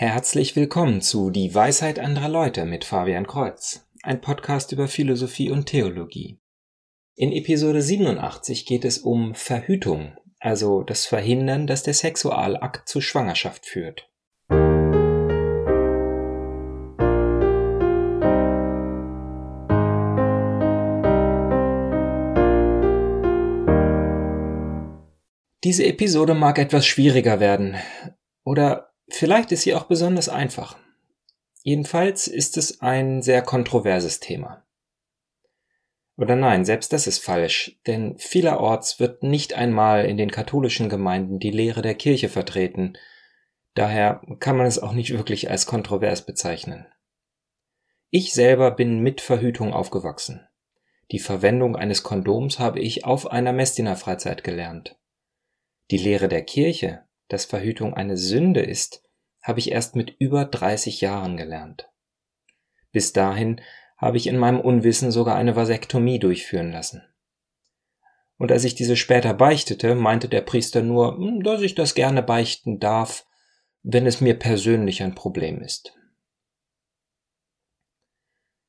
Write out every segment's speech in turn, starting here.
Herzlich willkommen zu Die Weisheit anderer Leute mit Fabian Kreuz, ein Podcast über Philosophie und Theologie. In Episode 87 geht es um Verhütung, also das Verhindern, dass der Sexualakt zu Schwangerschaft führt. Diese Episode mag etwas schwieriger werden. Oder vielleicht ist sie auch besonders einfach. Jedenfalls ist es ein sehr kontroverses Thema. Oder nein, selbst das ist falsch, denn vielerorts wird nicht einmal in den katholischen Gemeinden die Lehre der Kirche vertreten, daher kann man es auch nicht wirklich als kontrovers bezeichnen. Ich selber bin mit Verhütung aufgewachsen. Die Verwendung eines Kondoms habe ich auf einer Messdiener-Freizeit gelernt. Die Lehre der Kirche, dass Verhütung eine Sünde ist, habe ich erst mit über 30 Jahren gelernt. Bis dahin habe ich in meinem Unwissen sogar eine Vasektomie durchführen lassen. Und als ich diese später beichtete, meinte der Priester nur, hm, dass ich das gerne beichten darf, wenn es mir persönlich ein Problem ist.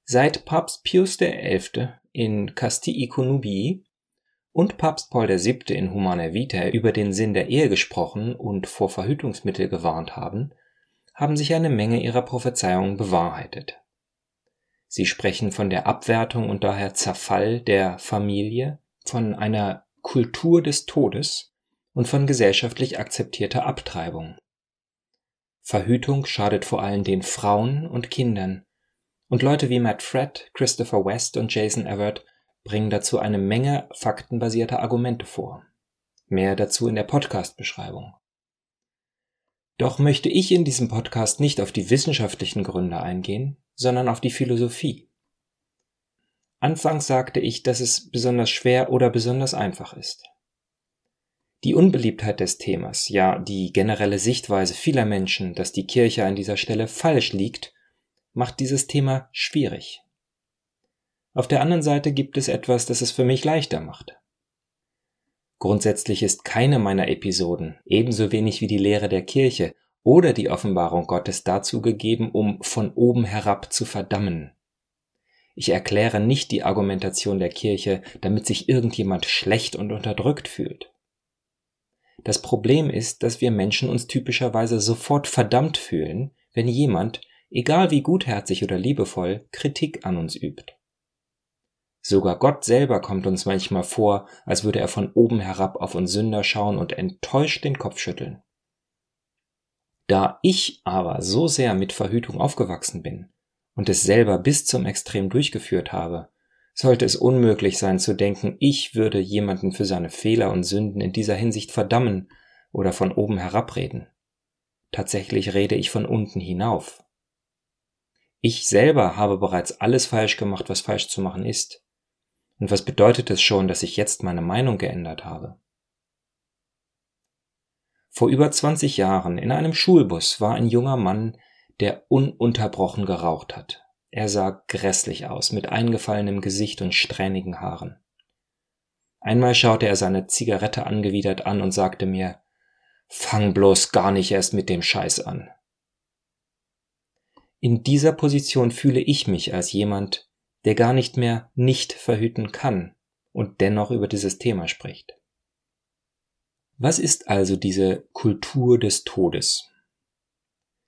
Seit Papst Pius XI. in Casti Iconubii und Papst Paul VII. in Humanae Vitae über den Sinn der Ehe gesprochen und vor Verhütungsmittel gewarnt haben, haben sich eine Menge ihrer Prophezeiungen bewahrheitet. Sie sprechen von der Abwertung und daher Zerfall der Familie, von einer Kultur des Todes und von gesellschaftlich akzeptierter Abtreibung. Verhütung schadet vor allem den Frauen und Kindern, und Leute wie Matt Fred, Christopher West und Jason Everett bringen dazu eine Menge faktenbasierter Argumente vor. Mehr dazu in der Podcast-Beschreibung. Doch möchte ich in diesem Podcast nicht auf die wissenschaftlichen Gründe eingehen, sondern auf die Philosophie. Anfangs sagte ich, dass es besonders schwer oder besonders einfach ist. Die Unbeliebtheit des Themas, ja die generelle Sichtweise vieler Menschen, dass die Kirche an dieser Stelle falsch liegt, macht dieses Thema schwierig. Auf der anderen Seite gibt es etwas, das es für mich leichter macht. Grundsätzlich ist keine meiner Episoden, ebenso wenig wie die Lehre der Kirche oder die Offenbarung Gottes dazu gegeben, um von oben herab zu verdammen. Ich erkläre nicht die Argumentation der Kirche, damit sich irgendjemand schlecht und unterdrückt fühlt. Das Problem ist, dass wir Menschen uns typischerweise sofort verdammt fühlen, wenn jemand, egal wie gutherzig oder liebevoll, Kritik an uns übt. Sogar Gott selber kommt uns manchmal vor, als würde er von oben herab auf uns Sünder schauen und enttäuscht den Kopf schütteln. Da ich aber so sehr mit Verhütung aufgewachsen bin und es selber bis zum Extrem durchgeführt habe, sollte es unmöglich sein zu denken, ich würde jemanden für seine Fehler und Sünden in dieser Hinsicht verdammen oder von oben herabreden. Tatsächlich rede ich von unten hinauf. Ich selber habe bereits alles falsch gemacht, was falsch zu machen ist. Und was bedeutet es schon, dass ich jetzt meine Meinung geändert habe? Vor über 20 Jahren in einem Schulbus war ein junger Mann, der ununterbrochen geraucht hat. Er sah grässlich aus, mit eingefallenem Gesicht und strähnigen Haaren. Einmal schaute er seine Zigarette angewidert an und sagte mir, Fang bloß gar nicht erst mit dem Scheiß an. In dieser Position fühle ich mich als jemand, der gar nicht mehr nicht verhüten kann und dennoch über dieses Thema spricht. Was ist also diese Kultur des Todes?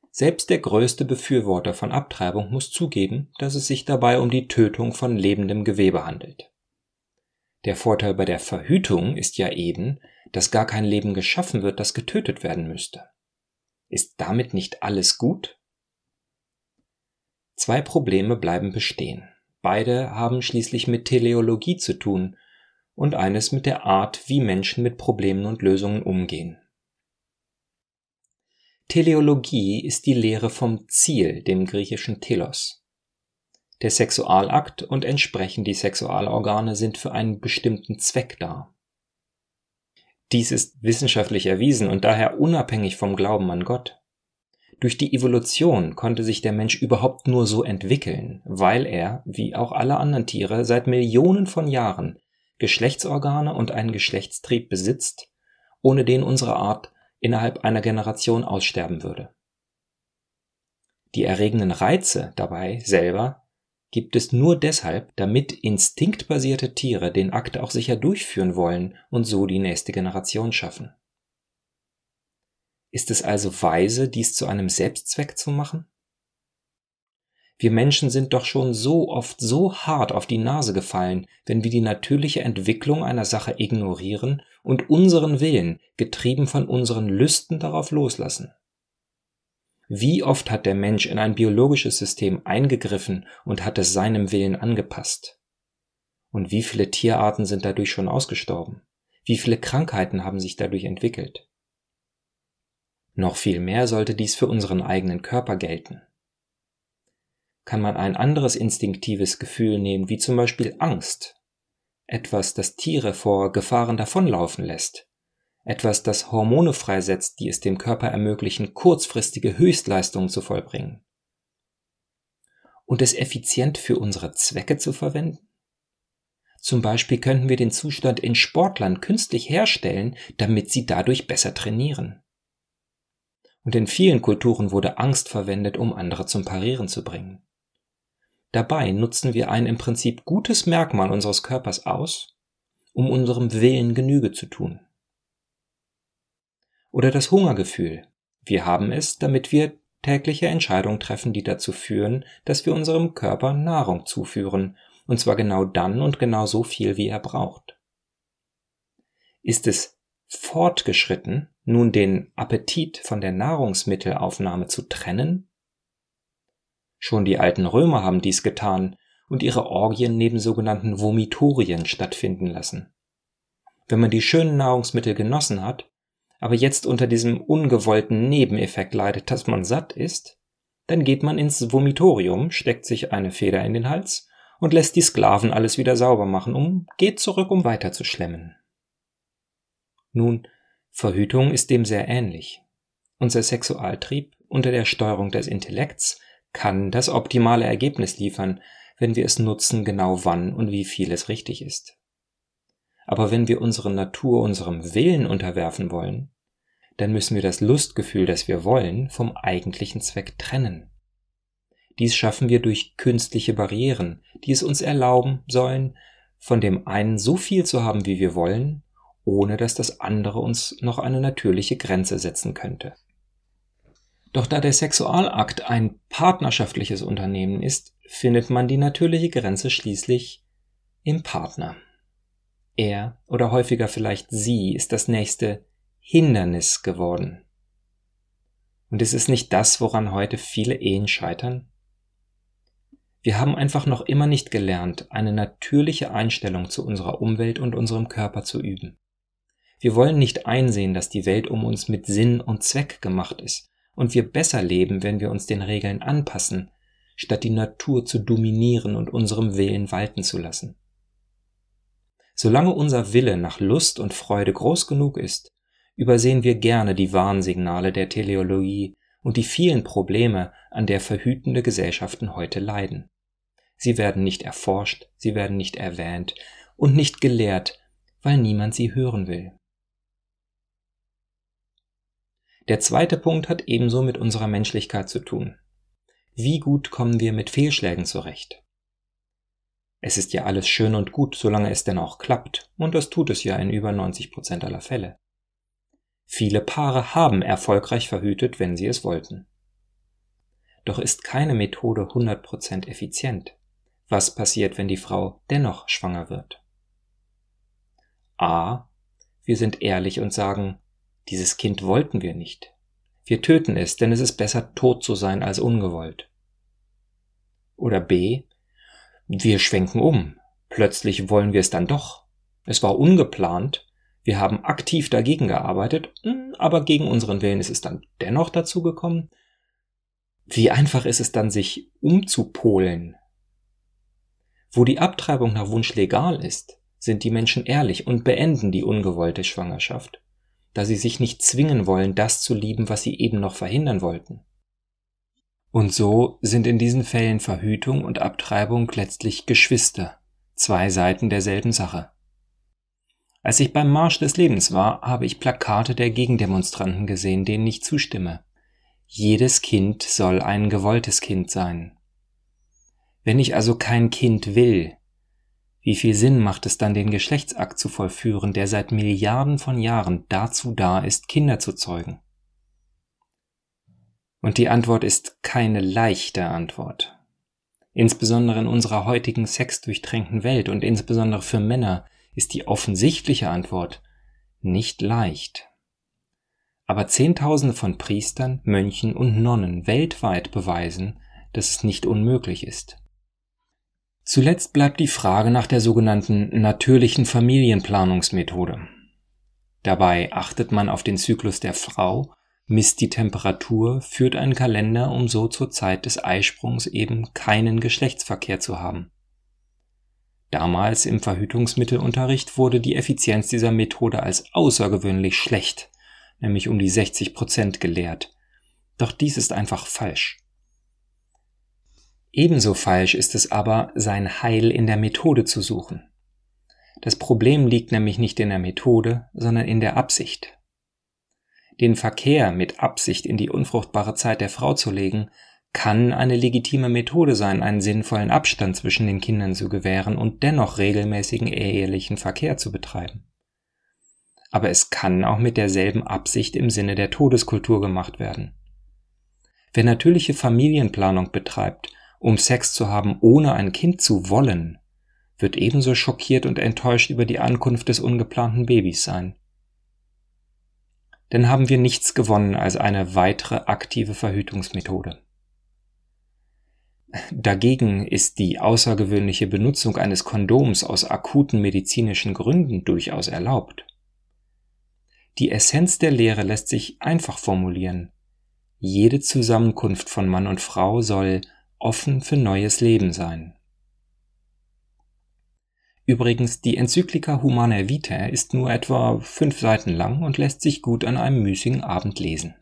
Selbst der größte Befürworter von Abtreibung muss zugeben, dass es sich dabei um die Tötung von lebendem Gewebe handelt. Der Vorteil bei der Verhütung ist ja eben, dass gar kein Leben geschaffen wird, das getötet werden müsste. Ist damit nicht alles gut? Zwei Probleme bleiben bestehen. Beide haben schließlich mit Teleologie zu tun und eines mit der Art, wie Menschen mit Problemen und Lösungen umgehen. Teleologie ist die Lehre vom Ziel, dem griechischen Telos. Der Sexualakt und entsprechend die Sexualorgane sind für einen bestimmten Zweck da. Dies ist wissenschaftlich erwiesen und daher unabhängig vom Glauben an Gott. Durch die Evolution konnte sich der Mensch überhaupt nur so entwickeln, weil er, wie auch alle anderen Tiere, seit Millionen von Jahren Geschlechtsorgane und einen Geschlechtstrieb besitzt, ohne den unsere Art innerhalb einer Generation aussterben würde. Die erregenden Reize dabei selber gibt es nur deshalb, damit instinktbasierte Tiere den Akt auch sicher durchführen wollen und so die nächste Generation schaffen. Ist es also weise, dies zu einem Selbstzweck zu machen? Wir Menschen sind doch schon so oft so hart auf die Nase gefallen, wenn wir die natürliche Entwicklung einer Sache ignorieren und unseren Willen, getrieben von unseren Lüsten, darauf loslassen. Wie oft hat der Mensch in ein biologisches System eingegriffen und hat es seinem Willen angepasst? Und wie viele Tierarten sind dadurch schon ausgestorben? Wie viele Krankheiten haben sich dadurch entwickelt? Noch viel mehr sollte dies für unseren eigenen Körper gelten. Kann man ein anderes instinktives Gefühl nehmen, wie zum Beispiel Angst, etwas, das Tiere vor Gefahren davonlaufen lässt, etwas, das Hormone freisetzt, die es dem Körper ermöglichen, kurzfristige Höchstleistungen zu vollbringen. Und es effizient für unsere Zwecke zu verwenden? Zum Beispiel könnten wir den Zustand in Sportlern künstlich herstellen, damit sie dadurch besser trainieren. Und in vielen Kulturen wurde Angst verwendet, um andere zum Parieren zu bringen. Dabei nutzen wir ein im Prinzip gutes Merkmal unseres Körpers aus, um unserem Willen Genüge zu tun. Oder das Hungergefühl. Wir haben es, damit wir tägliche Entscheidungen treffen, die dazu führen, dass wir unserem Körper Nahrung zuführen, und zwar genau dann und genau so viel, wie er braucht. Ist es fortgeschritten, nun den Appetit von der Nahrungsmittelaufnahme zu trennen? Schon die alten Römer haben dies getan und ihre Orgien neben sogenannten Vomitorien stattfinden lassen. Wenn man die schönen Nahrungsmittel genossen hat, aber jetzt unter diesem ungewollten Nebeneffekt leidet, dass man satt ist, dann geht man ins Vomitorium, steckt sich eine Feder in den Hals und lässt die Sklaven alles wieder sauber machen, um geht zurück, um weiterzuschlemmen. Nun, Verhütung ist dem sehr ähnlich. Unser Sexualtrieb unter der Steuerung des Intellekts kann das optimale Ergebnis liefern, wenn wir es nutzen, genau wann und wie viel es richtig ist. Aber wenn wir unsere Natur unserem Willen unterwerfen wollen, dann müssen wir das Lustgefühl, das wir wollen, vom eigentlichen Zweck trennen. Dies schaffen wir durch künstliche Barrieren, die es uns erlauben sollen, von dem einen so viel zu haben, wie wir wollen, ohne dass das andere uns noch eine natürliche Grenze setzen könnte. Doch da der Sexualakt ein partnerschaftliches Unternehmen ist, findet man die natürliche Grenze schließlich im Partner. Er oder häufiger vielleicht sie ist das nächste Hindernis geworden. Und ist es nicht das, woran heute viele Ehen scheitern? Wir haben einfach noch immer nicht gelernt, eine natürliche Einstellung zu unserer Umwelt und unserem Körper zu üben. Wir wollen nicht einsehen, dass die Welt um uns mit Sinn und Zweck gemacht ist und wir besser leben, wenn wir uns den Regeln anpassen, statt die Natur zu dominieren und unserem Willen walten zu lassen. Solange unser Wille nach Lust und Freude groß genug ist, übersehen wir gerne die Warnsignale der Teleologie und die vielen Probleme, an der verhütende Gesellschaften heute leiden. Sie werden nicht erforscht, sie werden nicht erwähnt und nicht gelehrt, weil niemand sie hören will. Der zweite Punkt hat ebenso mit unserer Menschlichkeit zu tun. Wie gut kommen wir mit Fehlschlägen zurecht? Es ist ja alles schön und gut, solange es denn auch klappt, und das tut es ja in über 90 Prozent aller Fälle. Viele Paare haben erfolgreich verhütet, wenn sie es wollten. Doch ist keine Methode 100% effizient. Was passiert, wenn die Frau dennoch schwanger wird? A. Wir sind ehrlich und sagen, dieses Kind wollten wir nicht. Wir töten es, denn es ist besser tot zu sein als ungewollt. Oder B. Wir schwenken um. Plötzlich wollen wir es dann doch. Es war ungeplant. Wir haben aktiv dagegen gearbeitet, hm, aber gegen unseren Willen ist es dann dennoch dazu gekommen. Wie einfach ist es dann, sich umzupolen? Wo die Abtreibung nach Wunsch legal ist, sind die Menschen ehrlich und beenden die ungewollte Schwangerschaft da sie sich nicht zwingen wollen, das zu lieben, was sie eben noch verhindern wollten. Und so sind in diesen Fällen Verhütung und Abtreibung letztlich Geschwister, zwei Seiten derselben Sache. Als ich beim Marsch des Lebens war, habe ich Plakate der Gegendemonstranten gesehen, denen ich zustimme. jedes Kind soll ein gewolltes Kind sein. Wenn ich also kein Kind will, wie viel Sinn macht es dann, den Geschlechtsakt zu vollführen, der seit Milliarden von Jahren dazu da ist, Kinder zu zeugen? Und die Antwort ist keine leichte Antwort. Insbesondere in unserer heutigen sexdurchtränkten Welt und insbesondere für Männer ist die offensichtliche Antwort nicht leicht. Aber Zehntausende von Priestern, Mönchen und Nonnen weltweit beweisen, dass es nicht unmöglich ist. Zuletzt bleibt die Frage nach der sogenannten natürlichen Familienplanungsmethode. Dabei achtet man auf den Zyklus der Frau, misst die Temperatur, führt einen Kalender, um so zur Zeit des Eisprungs eben keinen Geschlechtsverkehr zu haben. Damals im Verhütungsmittelunterricht wurde die Effizienz dieser Methode als außergewöhnlich schlecht, nämlich um die 60 Prozent gelehrt. Doch dies ist einfach falsch. Ebenso falsch ist es aber, sein Heil in der Methode zu suchen. Das Problem liegt nämlich nicht in der Methode, sondern in der Absicht. Den Verkehr mit Absicht in die unfruchtbare Zeit der Frau zu legen, kann eine legitime Methode sein, einen sinnvollen Abstand zwischen den Kindern zu gewähren und dennoch regelmäßigen ehelichen Verkehr zu betreiben. Aber es kann auch mit derselben Absicht im Sinne der Todeskultur gemacht werden. Wer natürliche Familienplanung betreibt um Sex zu haben, ohne ein Kind zu wollen, wird ebenso schockiert und enttäuscht über die Ankunft des ungeplanten Babys sein. Denn haben wir nichts gewonnen als eine weitere aktive Verhütungsmethode. Dagegen ist die außergewöhnliche Benutzung eines Kondoms aus akuten medizinischen Gründen durchaus erlaubt. Die Essenz der Lehre lässt sich einfach formulieren. Jede Zusammenkunft von Mann und Frau soll offen für neues Leben sein. Übrigens, die Enzyklika Humanae Vitae ist nur etwa fünf Seiten lang und lässt sich gut an einem müßigen Abend lesen.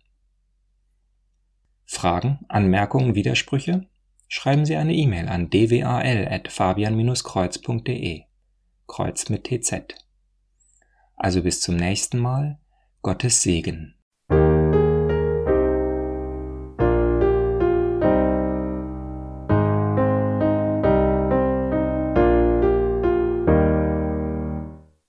Fragen, Anmerkungen, Widersprüche? Schreiben Sie eine E-Mail an dwal.fabian-kreuz.de. Kreuz mit TZ. Also bis zum nächsten Mal. Gottes Segen.